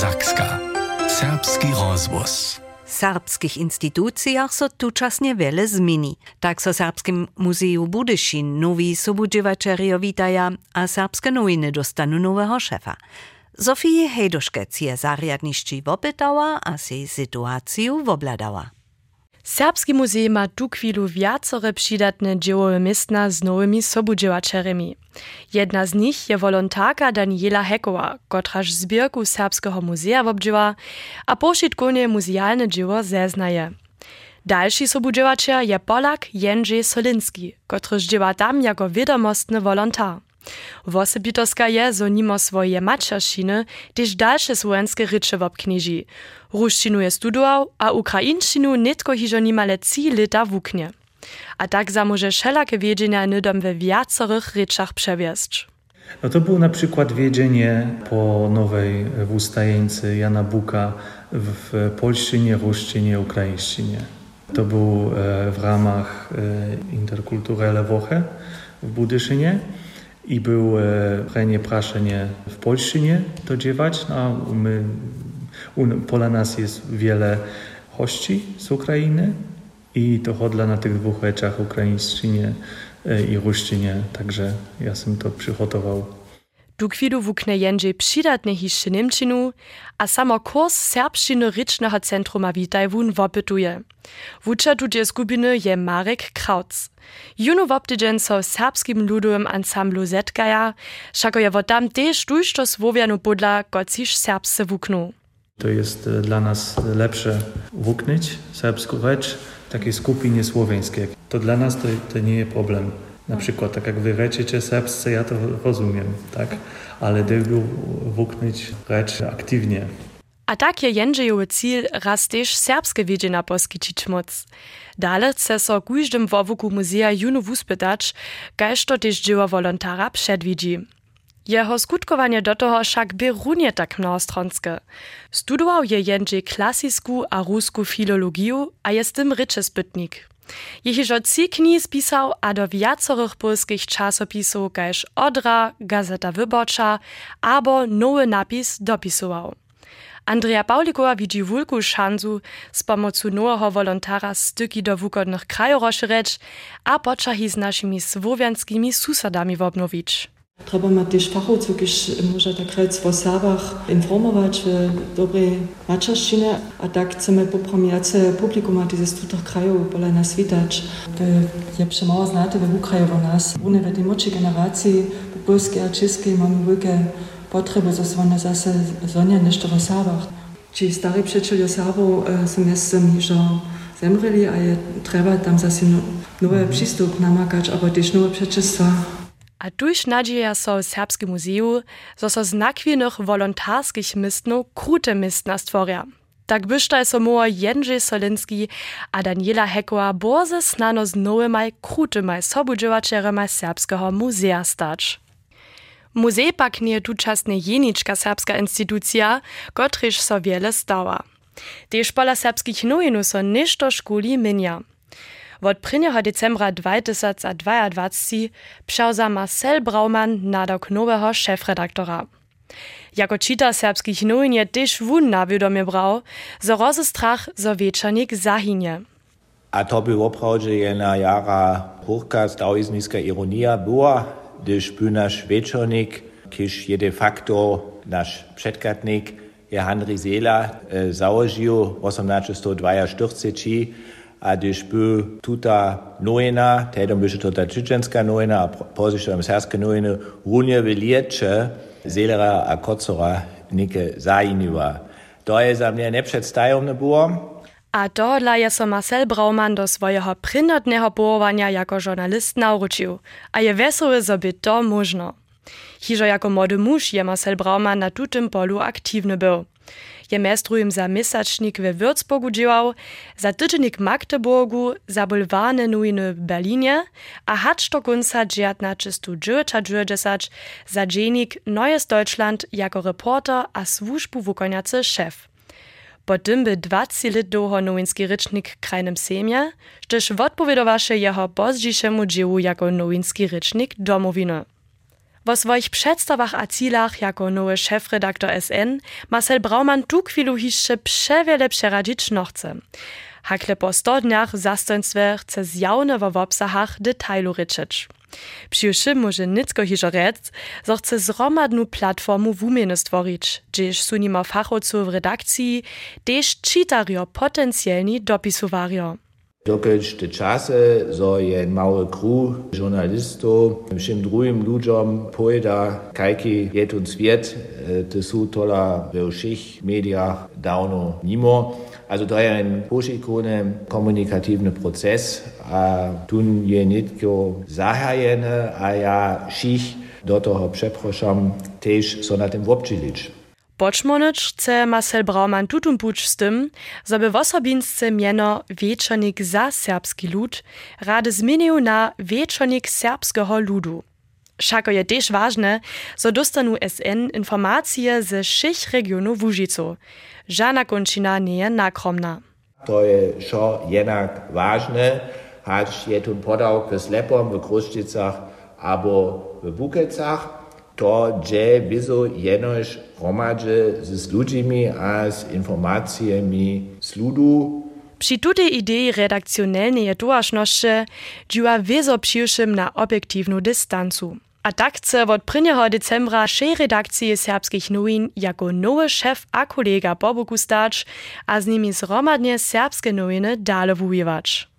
Sakska. Serbski rozvoz. Srbskih institucijah so tučasnje vele zmini. Tak so Srpskim muzeju Budešin novi sobuđivačerijo vitaja, a srpske novine dostanu nového šefa. Sofije Hejdoškec je zarjadnišči vopetala, a si situaciju vobladala. Serbski muzeum ma tu chwilu wiacore przydatne dziełowe miestna z nowymi. Jedna z nich je volontarka Daniela Hekowa, kotraż zbierku Serbskiego Muzea wobdziewa, a poszitkonie muzealne dzieło zeznaje. Dalszy sobudziewaczer je Polak Jędrzej Solinski, kotryż dziewa tam jako wiadomostny volontar. Wosebitoska je, zo nimo swoje mačeršiny, tež dalsze słowenskie rycze wobkniži. Ruszčinu je studował, a ukrainščinu netko hižo nimale trzy lata wuknie. A tak zamoże wszelakie wiedzienia nydom we wiacorych ryczach przewiesć. No to było na przykład wiedzienie po nowej w ustajeńcy Jana Buka w polszczynie, ruszczynie, ukraińszczynie. To był e, w ramach e, Interkulturelle Woche w Budyszynie i był prenie praszenie w polszczynie to dziewać. No, my, pola nas jest wiele hości z Ukrainy i to chodla na tych dwóch rzeczach, ukraińszczynie i ruszczynie, także ja sam to przygotował. Wukne Jędrzej przydatne hiszczy Niemczynu, a samo kurs serbszczyny rycznego centruma witaj wun wopytuje. Wucza tudzie skupiny je Marek Krautz. Juno woptydzień so serbskim ludowym ansamblu zetkaja, szako je wodam też tuż słowianu podla gocisz serbsce wuknu. To jest e, dla nas lepsze wuknyć serbską rzecz, takiej skupinie słoweńskiej. To dla nas to, to nie jest problem. Na przykład, tak jak wy reczycie serbsce, ja to rozumiem, tak? Ale dygu wuknyć rzecz aktywnie. A tak je Jędrzejowy cel raz też serbskie wiedzienia poskičić moc. Dale chce so każdym wowuku muzea juno wuspytać, kajż to też dzieło wolontara przedwidzi. Jeho skutkowanie do toho však by runie tak mnohostronske. Studował je Jędrzej klasicką a ruską filologię, a jest tym ryczy spytnik. Jehižo trzy kni spisał, a do wiacorych polskich czasopisów Odra, Gazeta Wyborcza, albo nowy napis dopisował. Andrea Paulikowa widzi wielką szansę z pomocą nowego wolontara styki do wukodnych krajów rozszerzyć, a poczahi z naszymi słowiańskimi susadami obnowić. Trzeba ma też fachowców, którzy może tak rzec o Serbach informować w dobrej maczerszczynie, a tak chcemy popromiać publikum ze stutych krajów, byle nas widać. Je przemało znate we Ukraju o nas. W tej młodszej generacji, po polskiej a czeskiej mamy wielkie potrzeby, że one zase zonia nešto o Serbach. Ci stary przyjaciele Serbów są jestem że zemrzeli, a je trzeba tam zase nowy przystup namakać, ale też nowe przeczystwa. A tuż nadzieja so Serbski Muzeum, zo so z nakwinych volontarskich mistnów krute mistna stworia. Tak bysztaj so moa Jędrzej Solinski a Daniela Hekowa borze snano z nowymaj krutymaj sobudziewaczeremaj Serbskiego Muzea stać. Muzej pak nie tučasne jenička serbska institucja, kotryż so wiele stała. Tež pola serbskich nowinów so ništo Wot prinjeho Dezembra 2. Dysatz a 2020 pšauza Marcel Braumann, nadok nového Chefredaktora. Jako čita serbských novin je tež vun na vědomě brau, zo rozestrach zo věčanik zahynie. A to woprauje jena jedna jara hurka staoizniska ironia bua, když by náš kisch když je de facto nasch předkatnik, je Henry Sela, e, založil 1842 štvrceči, a když by tuta nojena, tedom by to ta čečenská nojena a pozištom srpske nojene, runje velječe, zelera a kocora nike zajiniva. To je za mnie nepředstavne było. A to dla je so Marcel Brauman do swojego prynotnego połowania jako żurnalist nauczył, a je wesoły sobie to można. Hiżo jako młody mąż je Marcel Brauman na tutym polu aktywny był je mestrujem za misačnik we Würzburgu działał, za tydziennik Magdeburgu, za bulwarne nujny w Berlinie, a hacz do końca 1990 za dziennik Neues Deutschland jako reporter a służbu wukoniacy szef. Po tym by 20 lat długo nowinski rycznik krajnym semie, też odpowiedowasze jeho pozdziszemu dziełu jako nowinski rycznik domowiny. W swoich przedstawach a cilach jako nowy szefredaktor SN Marcel Brauman tu chwilu hiszcze przewiele przeradzić no chce. Hakle po 100 dniach w zastępstwie chce zjawne w obsahach detailu ryczyć. Przyjuszy może nicko hižo rec, zo chce zromadnu platformu wumieny stworić, gdzież su nima fachowców w redakcji, też czytario. Dokelsch de Chasse, so jen Maure kru journalisto, wszym drugim Lujom, poeda, Kaiki, jet und swiet, te tola Beuschich, Media, mediach nimo. Also to jest Poschikone, kommunikativen Prozess, a tun je nitko zahajene, a ja Schich, do toho przepraszam też sonatem w obczylicz. Wobčilič. Počmonycz chce Marcel Brauman tutum puć z tym, żeby w osobinsce mieno Wieczornik za serbski lud rady zmienił na Wieczornik serbskiego ludu. Szako je też ważne, so dostanu SN informacje ze všich regionów Łużycu. Żadna kończyna nie je nakromna. To je šo jednak ważne, hać je tu podał w Slepom, w Kruszczycach, albo w Bukecach, to gdzie wizo jenoś hromadže z ludźmi a z informacjami z ludu. Przy tutej idei redakcjonalnej dołażności działa wiezo przyjuszym na obiektywną dystansu. A tak chce od 1. decembra szej redakcji serbskich nowin jako nowy szef a kolega Bobo Gustacz, a z nimi zromadnie serbskie nowiny dalej wujewać.